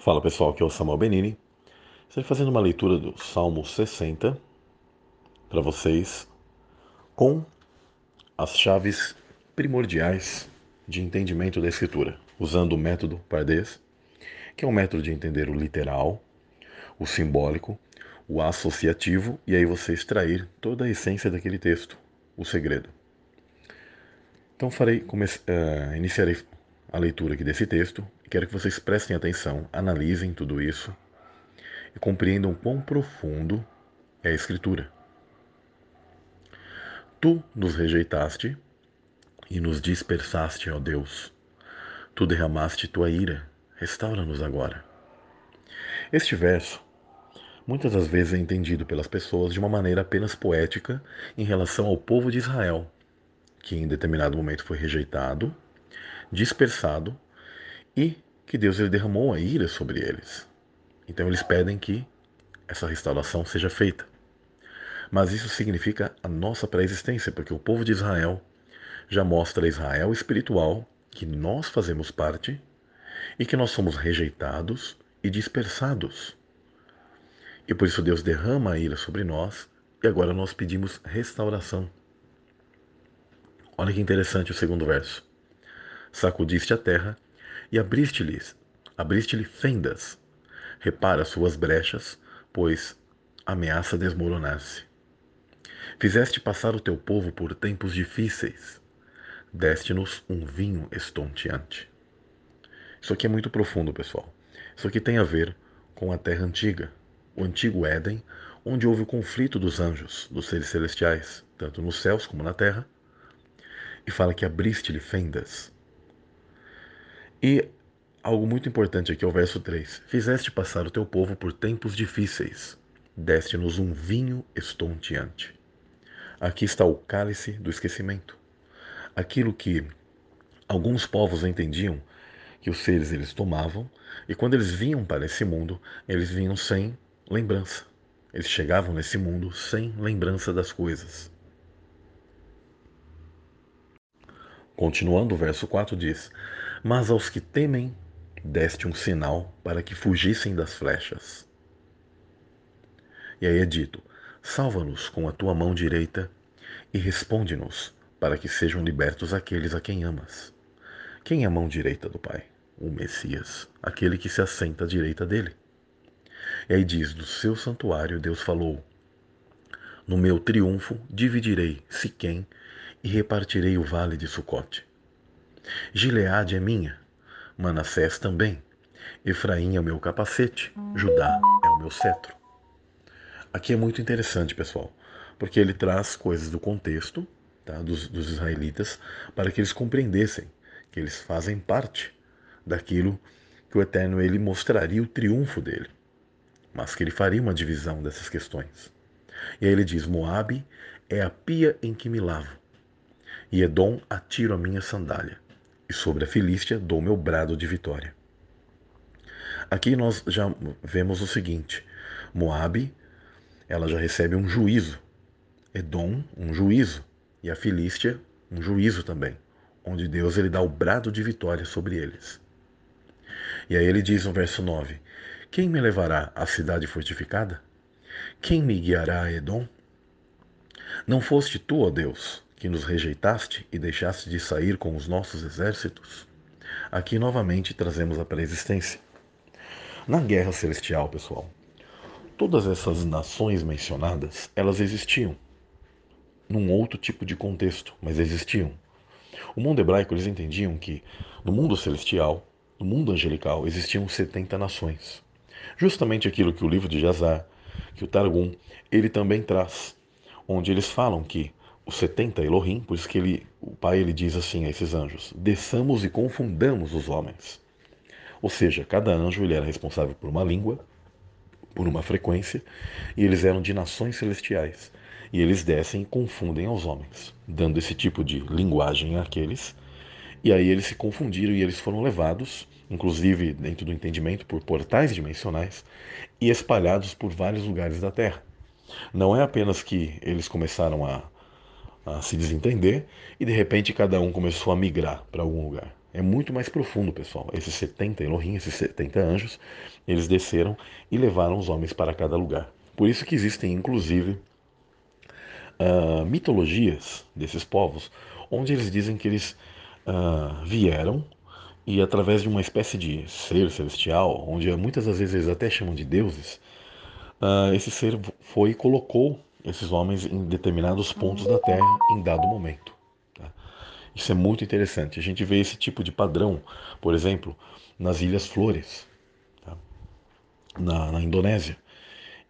Fala pessoal, aqui é o Samuel Benini. Estou fazendo uma leitura do Salmo 60 para vocês com as chaves primordiais de entendimento da Escritura, usando o método Pardês, que é um método de entender o literal, o simbólico, o associativo e aí você extrair toda a essência daquele texto, o segredo. Então farei, comece, uh, iniciarei a leitura aqui desse texto Quero que vocês prestem atenção, analisem tudo isso e compreendam quão profundo é a Escritura. Tu nos rejeitaste e nos dispersaste, ó Deus. Tu derramaste tua ira, restaura-nos agora. Este verso muitas das vezes é entendido pelas pessoas de uma maneira apenas poética em relação ao povo de Israel, que em determinado momento foi rejeitado, dispersado e que Deus derramou a ira sobre eles. Então eles pedem que essa restauração seja feita. Mas isso significa a nossa pré-existência, porque o povo de Israel já mostra a Israel espiritual que nós fazemos parte e que nós somos rejeitados e dispersados. E por isso Deus derrama a ira sobre nós e agora nós pedimos restauração. Olha que interessante o segundo verso. Sacudiste a terra e abriste-lhes, abriste-lhe fendas. Repara suas brechas, pois ameaça desmoronar-se. Fizeste passar o teu povo por tempos difíceis. Deste-nos um vinho estonteante. Isso aqui é muito profundo, pessoal. Isso aqui tem a ver com a terra antiga, o antigo Éden, onde houve o conflito dos anjos, dos seres celestiais, tanto nos céus como na terra. E fala que abriste-lhe fendas. E algo muito importante aqui é o verso 3: Fizeste passar o teu povo por tempos difíceis, deste-nos um vinho estonteante. Aqui está o cálice do esquecimento. Aquilo que alguns povos entendiam que os seres eles tomavam, e quando eles vinham para esse mundo, eles vinham sem lembrança. Eles chegavam nesse mundo sem lembrança das coisas. Continuando, o verso 4 diz: mas aos que temem, deste um sinal para que fugissem das flechas. E aí é dito: Salva-nos com a tua mão direita e responde-nos para que sejam libertos aqueles a quem amas. Quem é a mão direita do Pai? O Messias, aquele que se assenta à direita dele. E aí diz: Do seu santuário Deus falou: No meu triunfo dividirei Siquém e repartirei o vale de Sucote. Gileade é minha, Manassés também. Efraim é o meu capacete, Judá é o meu cetro. Aqui é muito interessante, pessoal, porque ele traz coisas do contexto tá, dos, dos israelitas para que eles compreendessem que eles fazem parte daquilo que o Eterno ele mostraria o triunfo dele, mas que ele faria uma divisão dessas questões. E aí ele diz: Moabe é a pia em que me lavo, e Edom atiro a minha sandália e sobre a Filístia dou meu brado de vitória. Aqui nós já vemos o seguinte: Moabe, ela já recebe um juízo, Edom, um juízo, e a Filístia, um juízo também, onde Deus ele dá o brado de vitória sobre eles. E aí ele diz no verso 9: Quem me levará à cidade fortificada? Quem me guiará a Edom? Não foste tu, ó Deus, que nos rejeitaste e deixaste de sair com os nossos exércitos? Aqui novamente trazemos a pré-existência. Na guerra celestial, pessoal, todas essas nações mencionadas, elas existiam num outro tipo de contexto, mas existiam. O mundo hebraico, eles entendiam que no mundo celestial, no mundo angelical, existiam 70 nações. Justamente aquilo que o livro de Jazar, que o Targum, ele também traz, onde eles falam que os 70 Elohim, por isso que ele, o pai ele diz assim a esses anjos: desçamos e confundamos os homens. Ou seja, cada anjo ele era responsável por uma língua, por uma frequência, e eles eram de nações celestiais. E eles descem e confundem aos homens, dando esse tipo de linguagem àqueles. E aí eles se confundiram e eles foram levados, inclusive dentro do entendimento, por portais dimensionais e espalhados por vários lugares da Terra. Não é apenas que eles começaram a a se desentender e de repente cada um começou a migrar para algum lugar. É muito mais profundo, pessoal. Esses 70 Elohim, esses 70 anjos, eles desceram e levaram os homens para cada lugar. Por isso que existem, inclusive, uh, mitologias desses povos, onde eles dizem que eles uh, vieram e através de uma espécie de ser celestial, onde muitas das vezes eles até chamam de deuses, uh, esse ser foi e colocou esses homens em determinados pontos da Terra em dado momento. Tá? Isso é muito interessante. A gente vê esse tipo de padrão, por exemplo, nas Ilhas Flores, tá? na, na Indonésia.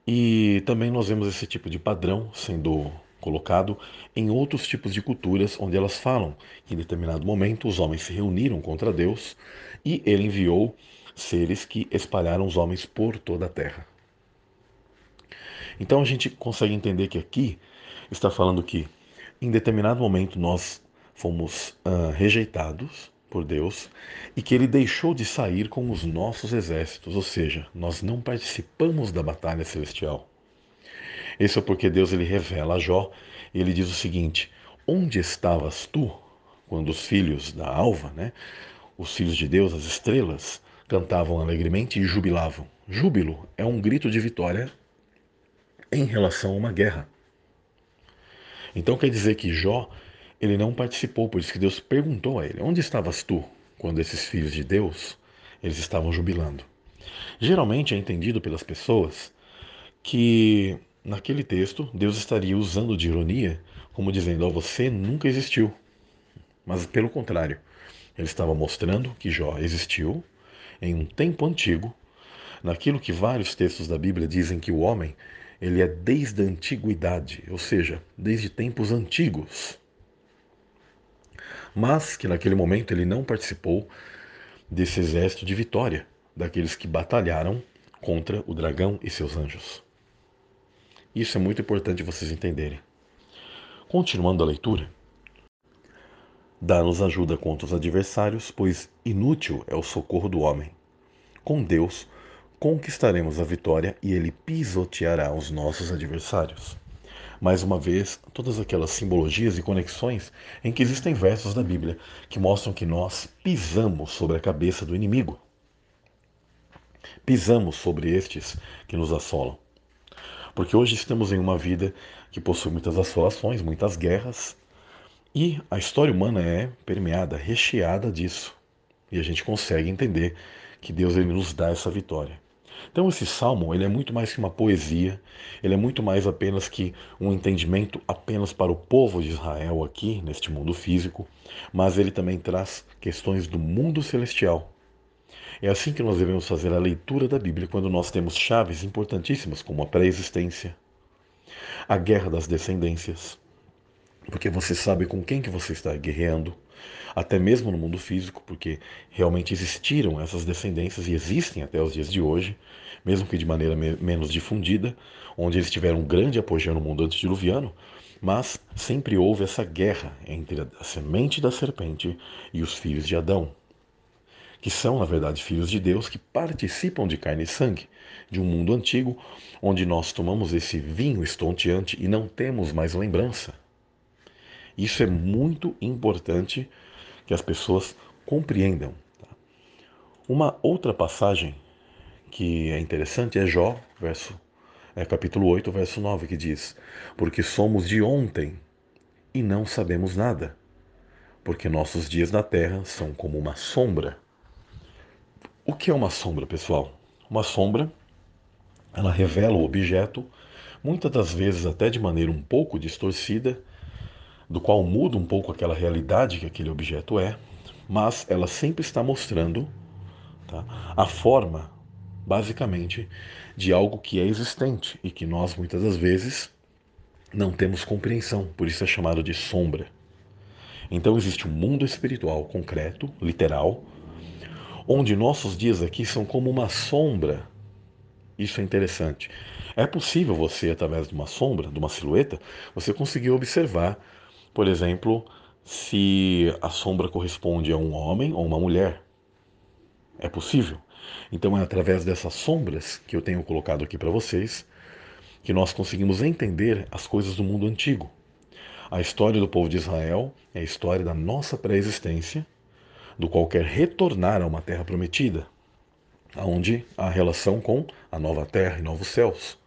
E também nós vemos esse tipo de padrão sendo colocado em outros tipos de culturas onde elas falam que em determinado momento os homens se reuniram contra Deus e ele enviou seres que espalharam os homens por toda a terra. Então a gente consegue entender que aqui está falando que em determinado momento nós fomos uh, rejeitados por Deus e que ele deixou de sair com os nossos exércitos, ou seja, nós não participamos da batalha celestial. Isso é porque Deus ele revela a Jó e ele diz o seguinte: Onde estavas tu quando os filhos da alva, né, os filhos de Deus, as estrelas, cantavam alegremente e jubilavam? Júbilo é um grito de vitória em relação a uma guerra. Então quer dizer que Jó ele não participou, por isso que Deus perguntou a ele: Onde estavas tu quando esses filhos de Deus eles estavam jubilando? Geralmente é entendido pelas pessoas que naquele texto Deus estaria usando de ironia, como dizendo: oh, você nunca existiu. Mas pelo contrário, ele estava mostrando que Jó existiu em um tempo antigo, naquilo que vários textos da Bíblia dizem que o homem ele é desde a antiguidade, ou seja, desde tempos antigos. Mas que naquele momento ele não participou desse exército de vitória, daqueles que batalharam contra o dragão e seus anjos. Isso é muito importante vocês entenderem. Continuando a leitura, dá-nos ajuda contra os adversários, pois inútil é o socorro do homem. Com Deus, conquistaremos a vitória e ele pisoteará os nossos adversários. Mais uma vez, todas aquelas simbologias e conexões em que existem versos da Bíblia que mostram que nós pisamos sobre a cabeça do inimigo. Pisamos sobre estes que nos assolam. Porque hoje estamos em uma vida que possui muitas assolações, muitas guerras, e a história humana é permeada, recheada disso. E a gente consegue entender que Deus ele nos dá essa vitória. Então esse salmo ele é muito mais que uma poesia, ele é muito mais apenas que um entendimento apenas para o povo de Israel aqui neste mundo físico, mas ele também traz questões do mundo celestial. É assim que nós devemos fazer a leitura da Bíblia quando nós temos chaves importantíssimas como a pré-existência, a guerra das descendências, porque você sabe com quem que você está guerreando, até mesmo no mundo físico, porque realmente existiram essas descendências e existem até os dias de hoje, mesmo que de maneira me menos difundida, onde eles tiveram um grande apogeu no mundo antediluviano, mas sempre houve essa guerra entre a semente da serpente e os filhos de Adão, que são, na verdade, filhos de Deus que participam de carne e sangue, de um mundo antigo onde nós tomamos esse vinho estonteante e não temos mais lembrança. Isso é muito importante que as pessoas compreendam. Tá? Uma outra passagem que é interessante é Jó, verso, é, capítulo 8, verso 9, que diz: Porque somos de ontem e não sabemos nada, porque nossos dias na terra são como uma sombra. O que é uma sombra, pessoal? Uma sombra, ela revela o objeto, muitas das vezes até de maneira um pouco distorcida, do qual muda um pouco aquela realidade que aquele objeto é, mas ela sempre está mostrando tá, a forma basicamente, de algo que é existente e que nós muitas das vezes não temos compreensão, por isso é chamado de sombra. Então existe um mundo espiritual concreto, literal, onde nossos dias aqui são como uma sombra. Isso é interessante. É possível você, através de uma sombra, de uma silhueta, você conseguir observar, por exemplo, se a sombra corresponde a um homem ou uma mulher. É possível. Então é através dessas sombras que eu tenho colocado aqui para vocês que nós conseguimos entender as coisas do mundo antigo. A história do povo de Israel é a história da nossa pré-existência, do qual quer retornar a uma terra prometida, onde há relação com a nova terra e novos céus,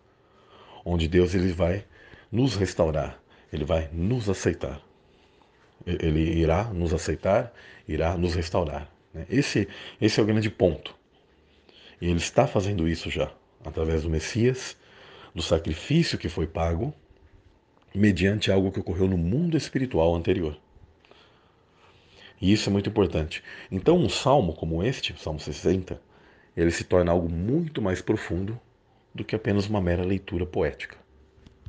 onde Deus ele vai nos restaurar, ele vai nos aceitar. Ele irá nos aceitar, irá nos restaurar. Né? Esse, esse é o grande ponto. E ele está fazendo isso já, através do Messias, do sacrifício que foi pago, mediante algo que ocorreu no mundo espiritual anterior. E isso é muito importante. Então, um salmo como este, Salmo 60, ele se torna algo muito mais profundo do que apenas uma mera leitura poética.